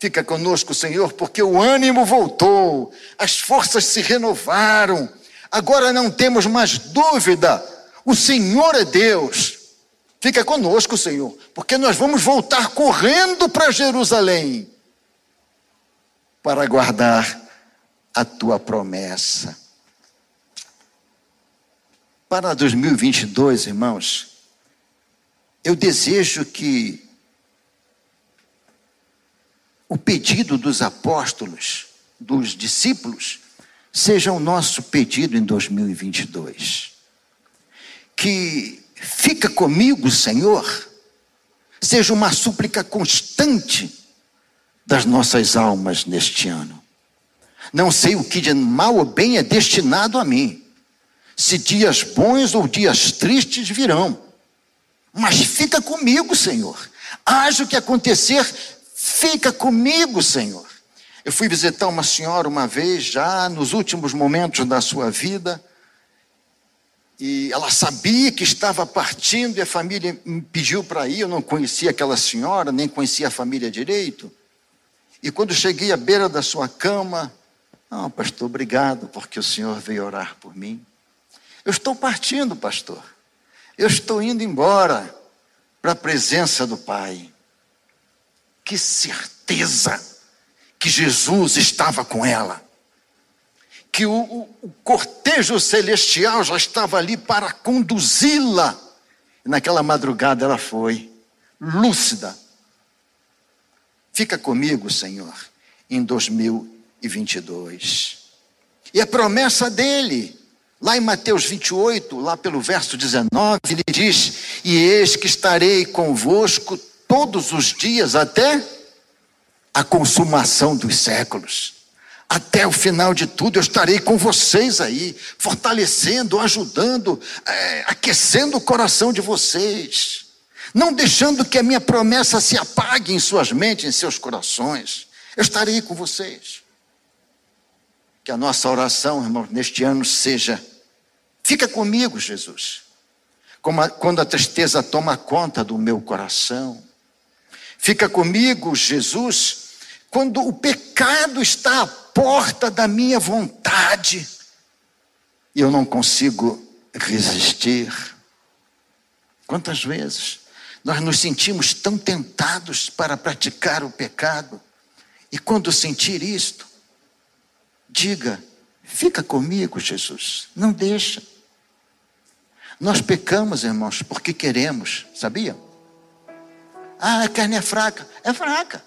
A: Fica conosco, Senhor, porque o ânimo voltou, as forças se renovaram. Agora não temos mais dúvida, o Senhor é Deus. Fica conosco, Senhor, porque nós vamos voltar correndo para Jerusalém para guardar a tua promessa. Para 2022, irmãos, eu desejo que o pedido dos apóstolos, dos discípulos, seja o nosso pedido em 2022. Que fica comigo, Senhor, seja uma súplica constante das nossas almas neste ano. Não sei o que de mal ou bem é destinado a mim, se dias bons ou dias tristes virão, mas fica comigo, Senhor. Haja o que acontecer, Fica comigo, Senhor. Eu fui visitar uma senhora uma vez, já nos últimos momentos da sua vida, e ela sabia que estava partindo e a família me pediu para ir. Eu não conhecia aquela senhora, nem conhecia a família direito. E quando cheguei à beira da sua cama, não, oh, pastor, obrigado, porque o senhor veio orar por mim. Eu estou partindo, pastor. Eu estou indo embora para a presença do Pai. Que certeza que Jesus estava com ela. Que o, o, cortejo celestial já estava ali para conduzi-la. Naquela madrugada ela foi, lúcida. Fica comigo, Senhor, em 2022. E a promessa dele, lá em Mateus 28, lá pelo verso 19, ele diz: E eis que estarei convosco todos os dias até a consumação dos séculos. Até o final de tudo, eu estarei com vocês aí, fortalecendo, ajudando, é, aquecendo o coração de vocês, não deixando que a minha promessa se apague em suas mentes, em seus corações. Eu estarei com vocês. Que a nossa oração, irmão, neste ano seja: fica comigo, Jesus. Quando a tristeza toma conta do meu coração, fica comigo, Jesus, quando o pecado está porta da minha vontade e eu não consigo resistir. Quantas vezes nós nos sentimos tão tentados para praticar o pecado e quando sentir isto, diga: fica comigo, Jesus, não deixa. Nós pecamos, irmãos, porque queremos, sabia? Ah, a carne é fraca. É fraca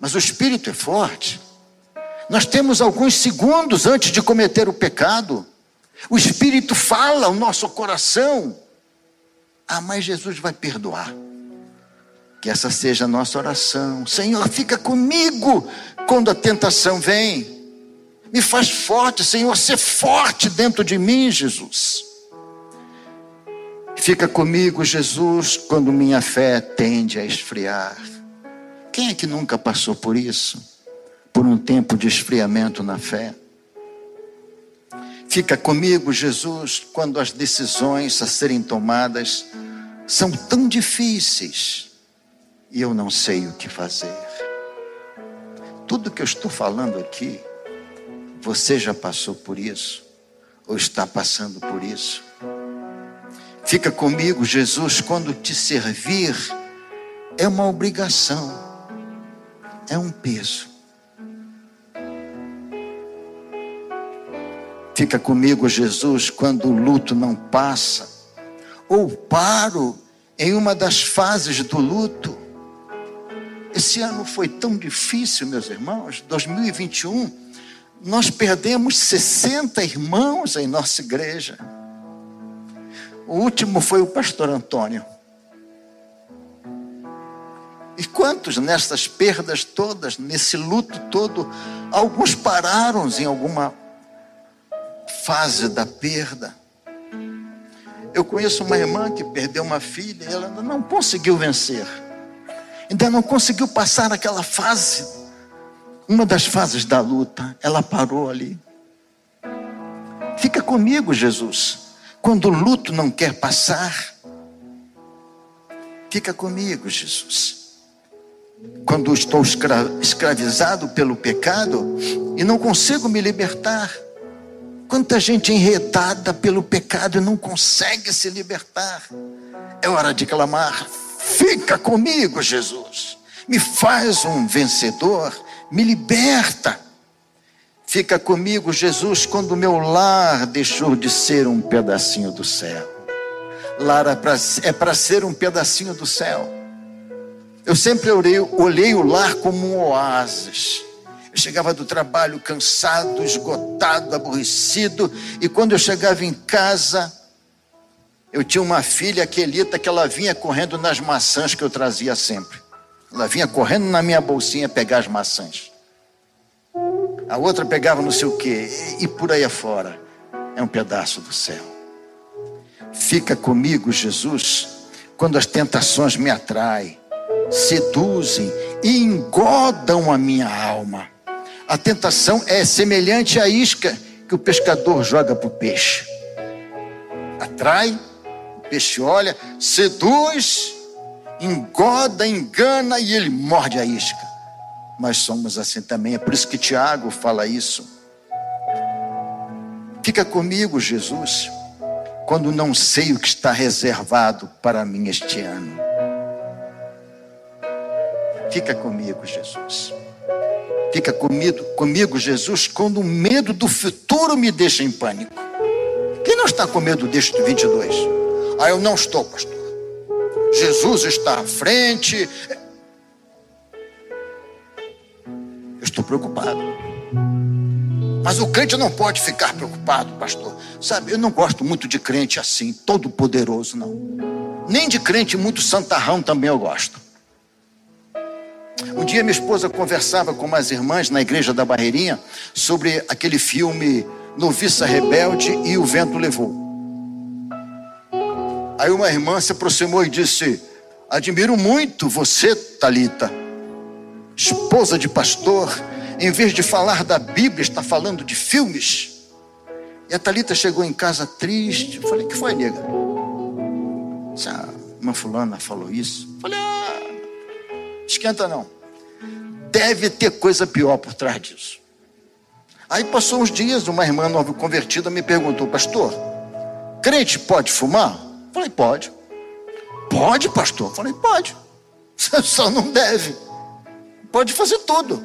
A: mas o espírito é forte. Nós temos alguns segundos antes de cometer o pecado. O espírito fala ao nosso coração. Ah, mas Jesus vai perdoar. Que essa seja a nossa oração. Senhor, fica comigo quando a tentação vem. Me faz forte, Senhor, ser forte dentro de mim, Jesus. Fica comigo, Jesus, quando minha fé tende a esfriar. Quem é que nunca passou por isso? Por um tempo de esfriamento na fé? Fica comigo, Jesus, quando as decisões a serem tomadas são tão difíceis e eu não sei o que fazer. Tudo que eu estou falando aqui, você já passou por isso ou está passando por isso? Fica comigo, Jesus, quando te servir é uma obrigação é um peso. Fica comigo, Jesus, quando o luto não passa, ou paro em uma das fases do luto. Esse ano foi tão difícil, meus irmãos, 2021, nós perdemos 60 irmãos em nossa igreja. O último foi o pastor Antônio. E quantos nessas perdas todas, nesse luto todo, alguns pararam em alguma fase da perda. Eu conheço uma irmã que perdeu uma filha e ela não conseguiu vencer. Ainda não conseguiu passar aquela fase, uma das fases da luta. Ela parou ali. Fica comigo, Jesus. Quando o luto não quer passar, fica comigo, Jesus quando estou escravizado pelo pecado e não consigo me libertar. Quanta gente enredada pelo pecado e não consegue se libertar. É hora de clamar: fica comigo, Jesus. Me faz um vencedor, me liberta. Fica comigo, Jesus, quando meu lar deixou de ser um pedacinho do céu. Lar é para é ser um pedacinho do céu. Eu sempre olhei o lar como um oásis. Eu chegava do trabalho cansado, esgotado, aborrecido, e quando eu chegava em casa, eu tinha uma filha, Quelita, que ela vinha correndo nas maçãs que eu trazia sempre. Ela vinha correndo na minha bolsinha pegar as maçãs. A outra pegava não sei o quê, e por aí afora. É um pedaço do céu. Fica comigo, Jesus, quando as tentações me atraem seduzem e engodam a minha alma. A tentação é semelhante à isca que o pescador joga para o peixe. Atrai, o peixe olha, seduz, engoda, engana e ele morde a isca. Mas somos assim também, é por isso que Tiago fala isso. Fica comigo, Jesus, quando não sei o que está reservado para mim este ano. Fica comigo, Jesus. Fica comigo, comigo, Jesus, quando o medo do futuro me deixa em pânico. Quem não está com medo deste 22? Ah, eu não estou, pastor. Jesus está à frente. Eu estou preocupado. Mas o crente não pode ficar preocupado, pastor. Sabe, eu não gosto muito de crente assim, todo poderoso, não. Nem de crente muito santarrão também eu gosto. Um dia minha esposa conversava com umas irmãs na igreja da Barreirinha sobre aquele filme Noviça Rebelde e o Vento Levou. Aí uma irmã se aproximou e disse: Admiro muito você, Talita, esposa de pastor, em vez de falar da Bíblia, está falando de filmes. E a Talita chegou em casa triste. Eu falei: Que foi, nega? A irmã fulana falou isso. Eu falei: Ah, esquenta não. Deve ter coisa pior por trás disso. Aí passou uns dias, uma irmã nova convertida me perguntou, pastor, crente pode fumar? Falei, pode. Pode, pastor? Falei, pode. Só não deve. Pode fazer tudo.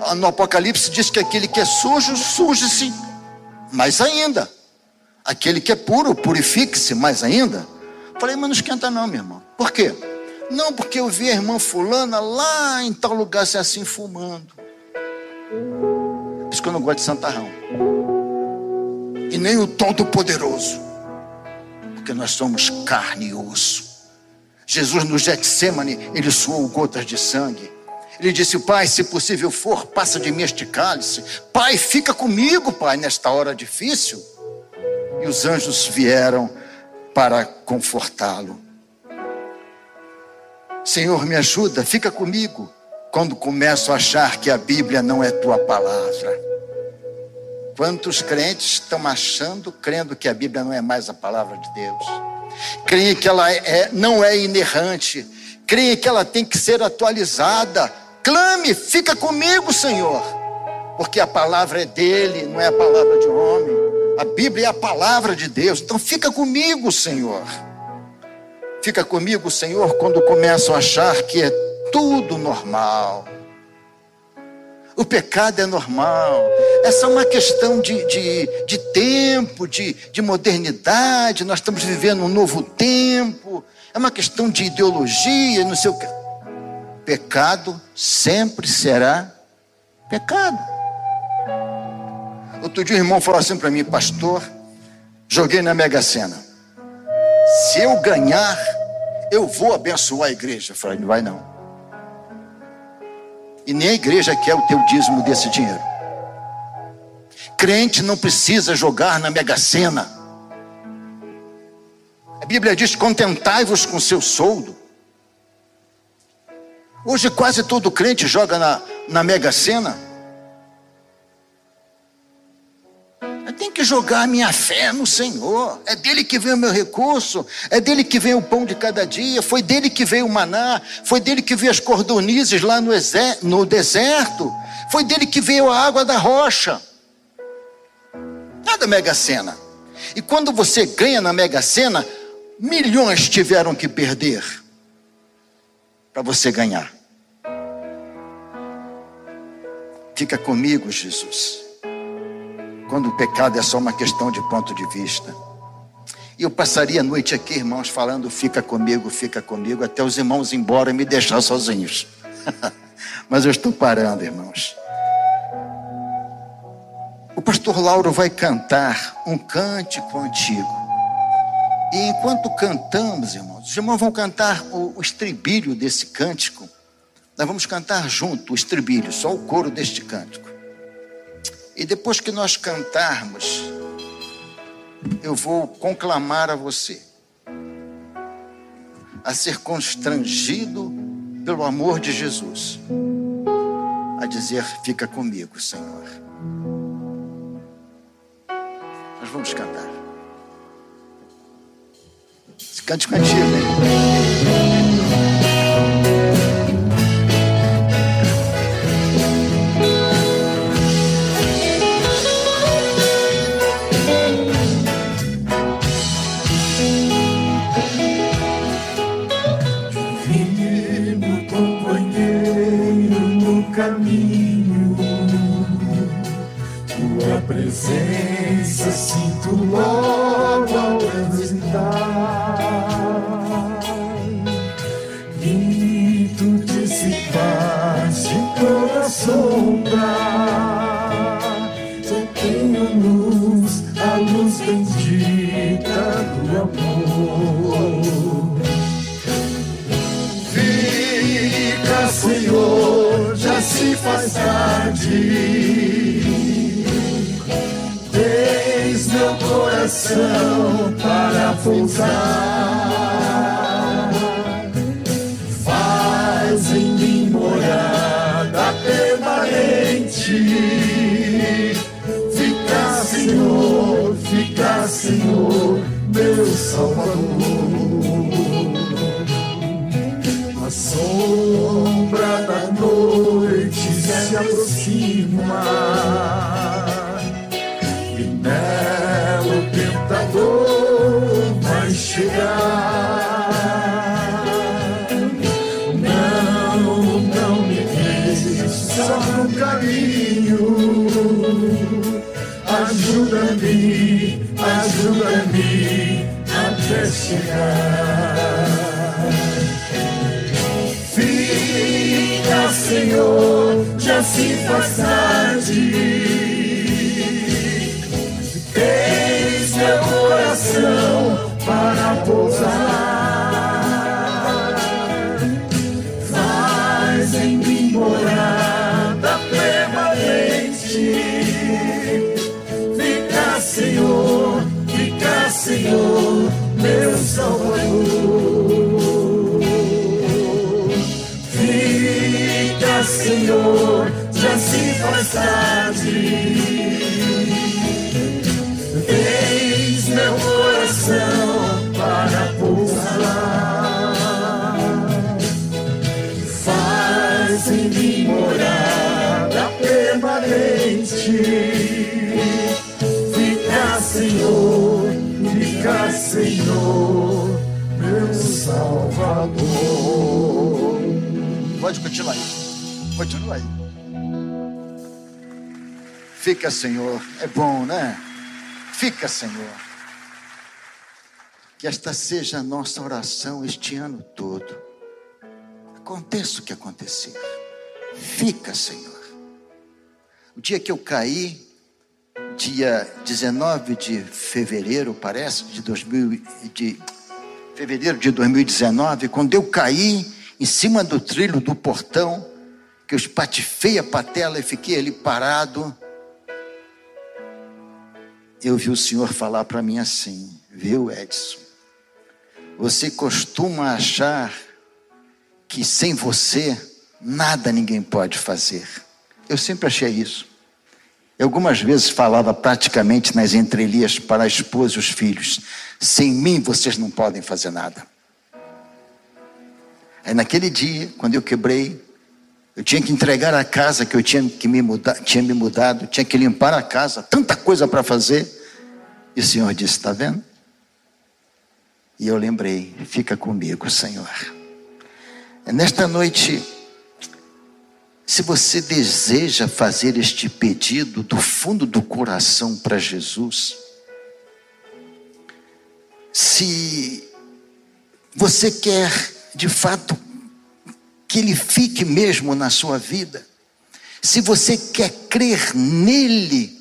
A: Ah, no Apocalipse diz que aquele que é sujo, suje-se mais ainda. Aquele que é puro, purifique-se mais ainda. Falei, mas não esquenta não, meu irmão. Por quê? Não, porque eu vi a irmã fulana lá em tal lugar assim, assim fumando. Por isso que eu não gosto de santarrão. E nem o Todo-Poderoso. Porque nós somos carne e osso. Jesus no Getsemane, ele suou gotas de sangue. Ele disse: Pai, se possível for, passa de mim este cálice. Pai, fica comigo, Pai, nesta hora difícil. E os anjos vieram para confortá-lo. Senhor, me ajuda, fica comigo quando começo a achar que a Bíblia não é tua palavra. Quantos crentes estão achando, crendo que a Bíblia não é mais a palavra de Deus? Creem que ela é, não é inerrante, creem que ela tem que ser atualizada. Clame, fica comigo, Senhor, porque a palavra é dele, não é a palavra de homem. A Bíblia é a palavra de Deus, então fica comigo, Senhor. Fica comigo, Senhor, quando começo a achar que é tudo normal. O pecado é normal. É só uma questão de, de, de tempo, de, de modernidade. Nós estamos vivendo um novo tempo. É uma questão de ideologia, não sei o que. Pecado sempre será pecado. Outro dia o irmão falou assim para mim, pastor, joguei na Mega Sena. Se eu ganhar, eu vou abençoar a igreja. Eu falei, não vai não. E nem a igreja quer o teu dízimo desse dinheiro. Crente não precisa jogar na mega sena. A Bíblia diz: contentai-vos com seu soldo. Hoje quase todo crente joga na, na mega sena. Tem que jogar a minha fé no Senhor. É dele que vem o meu recurso, é dele que vem o pão de cada dia, foi dele que veio o maná, foi dele que veio as cordonizes lá no, no deserto, foi dele que veio a água da rocha. Nada mega sena. E quando você ganha na mega sena, milhões tiveram que perder para você ganhar. Fica comigo, Jesus quando o pecado é só uma questão de ponto de vista. E eu passaria a noite aqui, irmãos, falando: fica comigo, fica comigo, até os irmãos ir embora e me deixar sozinhos. Mas eu estou parando, irmãos. O pastor Lauro vai cantar um cântico antigo. E enquanto cantamos, irmãos, os irmãos vão cantar o, o estribilho desse cântico. Nós vamos cantar junto o estribilho, só o coro deste cântico. E depois que nós cantarmos, eu vou conclamar a você a ser constrangido pelo amor de Jesus, a dizer: Fica comigo, Senhor. Nós vamos cantar. Esse cântico antigo, hein?
B: Presença sinto logo ao transitar. Coração para pousar. Faz em mim morada permanente. Fica, Senhor, fica, Senhor, meu Salvador. A sombra da noite se aproxima chegar. Não, não me deixes só no caminho. Ajuda-me, ajuda-me até chegar. Fica, Senhor, já se faz Senhor, já se faz tarde. Eis meu coração para pousar. Faz em mim morada permanente. Fica, Senhor, fica, Senhor, meu Salvador.
A: Pode continuar aí. Continua aí. Fica, Senhor. É bom, né? Fica, Senhor. Que esta seja a nossa oração este ano todo. Aconteça o que acontecer. Fica, Senhor. O dia que eu caí, dia 19 de fevereiro, parece, de 2000, de fevereiro de 2019, quando eu caí em cima do trilho do portão, que eu espatifei a patela e fiquei ali parado, eu vi o Senhor falar para mim assim, viu, Edson? Você costuma achar que sem você nada ninguém pode fazer. Eu sempre achei isso. Eu algumas vezes falava praticamente nas entrelinhas para a esposa e os filhos: sem mim vocês não podem fazer nada. Aí naquele dia, quando eu quebrei, eu tinha que entregar a casa que eu tinha que me mudar, tinha me mudado, tinha que limpar a casa, tanta coisa para fazer. E o Senhor disse: Está vendo? E eu lembrei: Fica comigo, Senhor. Nesta noite, se você deseja fazer este pedido do fundo do coração para Jesus, se você quer de fato que Ele fique mesmo na sua vida, se você quer crer nele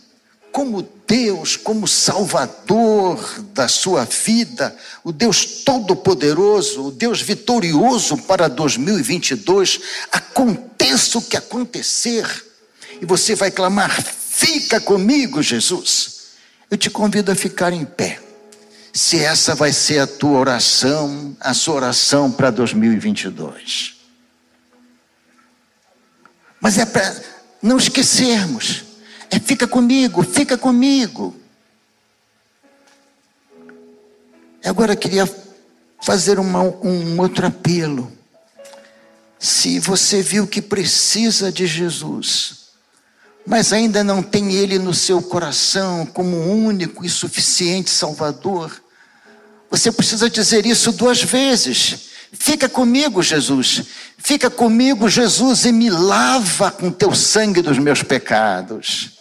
A: como Deus, como Salvador da sua vida, o Deus Todo-Poderoso, o Deus vitorioso para 2022, aconteça o que acontecer, e você vai clamar: fica comigo, Jesus. Eu te convido a ficar em pé. Se essa vai ser a tua oração, a sua oração para 2022. Mas é para não esquecermos. É fica comigo, fica comigo. Agora eu queria fazer uma, um outro apelo. Se você viu que precisa de Jesus, mas ainda não tem Ele no seu coração como único e suficiente Salvador, você precisa dizer isso duas vezes. Fica comigo, Jesus. Fica comigo, Jesus, e me lava com teu sangue dos meus pecados.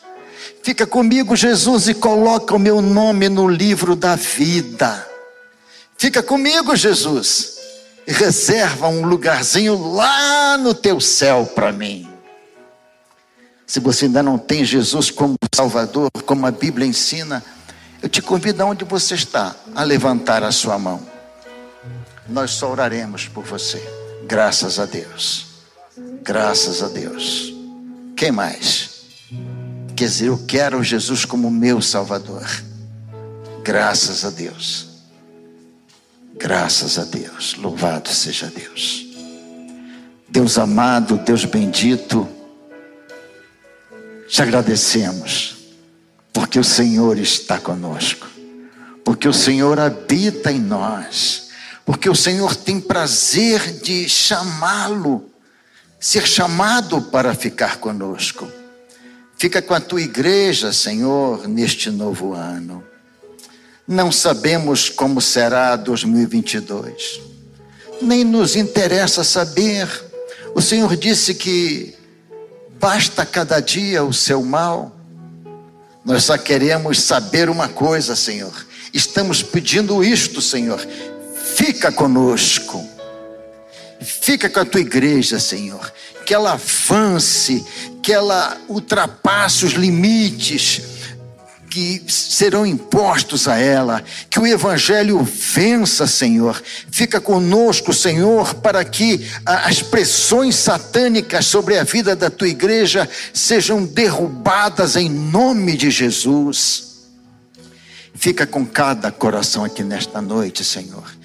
A: Fica comigo, Jesus, e coloca o meu nome no livro da vida. Fica comigo, Jesus, e reserva um lugarzinho lá no teu céu para mim. Se você ainda não tem Jesus como Salvador, como a Bíblia ensina, eu te convido aonde você está a levantar a sua mão. Nós só oraremos por você. Graças a Deus. Graças a Deus. Quem mais? Quer dizer, eu quero Jesus como meu Salvador. Graças a Deus. Graças a Deus. Louvado seja Deus. Deus amado, Deus bendito, te agradecemos, porque o Senhor está conosco, porque o Senhor habita em nós, porque o Senhor tem prazer de chamá-lo, ser chamado para ficar conosco. Fica com a tua igreja, Senhor, neste novo ano. Não sabemos como será 2022, nem nos interessa saber. O Senhor disse que basta cada dia o seu mal. Nós só queremos saber uma coisa, Senhor. Estamos pedindo isto, Senhor. Fica conosco. Fica com a tua igreja, Senhor. Que ela avance, que ela ultrapasse os limites que serão impostos a ela, que o Evangelho vença, Senhor. Fica conosco, Senhor, para que as pressões satânicas sobre a vida da tua igreja sejam derrubadas em nome de Jesus. Fica com cada coração aqui nesta noite, Senhor.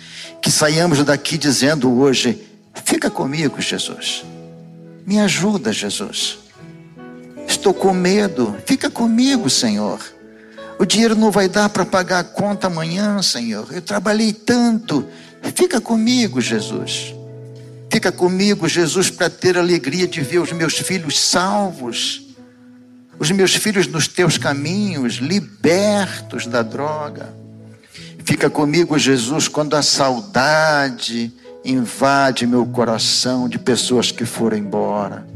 A: Que saiamos daqui dizendo hoje: fica comigo, Jesus. Me ajuda, Jesus. Estou com medo. Fica comigo, Senhor. O dinheiro não vai dar para pagar a conta amanhã, Senhor. Eu trabalhei tanto. Fica comigo, Jesus. Fica comigo, Jesus, para ter a alegria de ver os meus filhos salvos. Os meus filhos nos teus caminhos, libertos da droga. Fica comigo, Jesus, quando a saudade invade meu coração de pessoas que foram embora.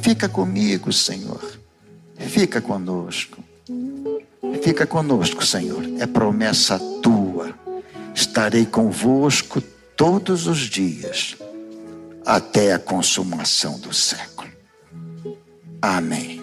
A: Fica comigo, Senhor. Fica conosco. Fica conosco, Senhor. É promessa tua. Estarei convosco todos os dias, até a consumação do século. Amém.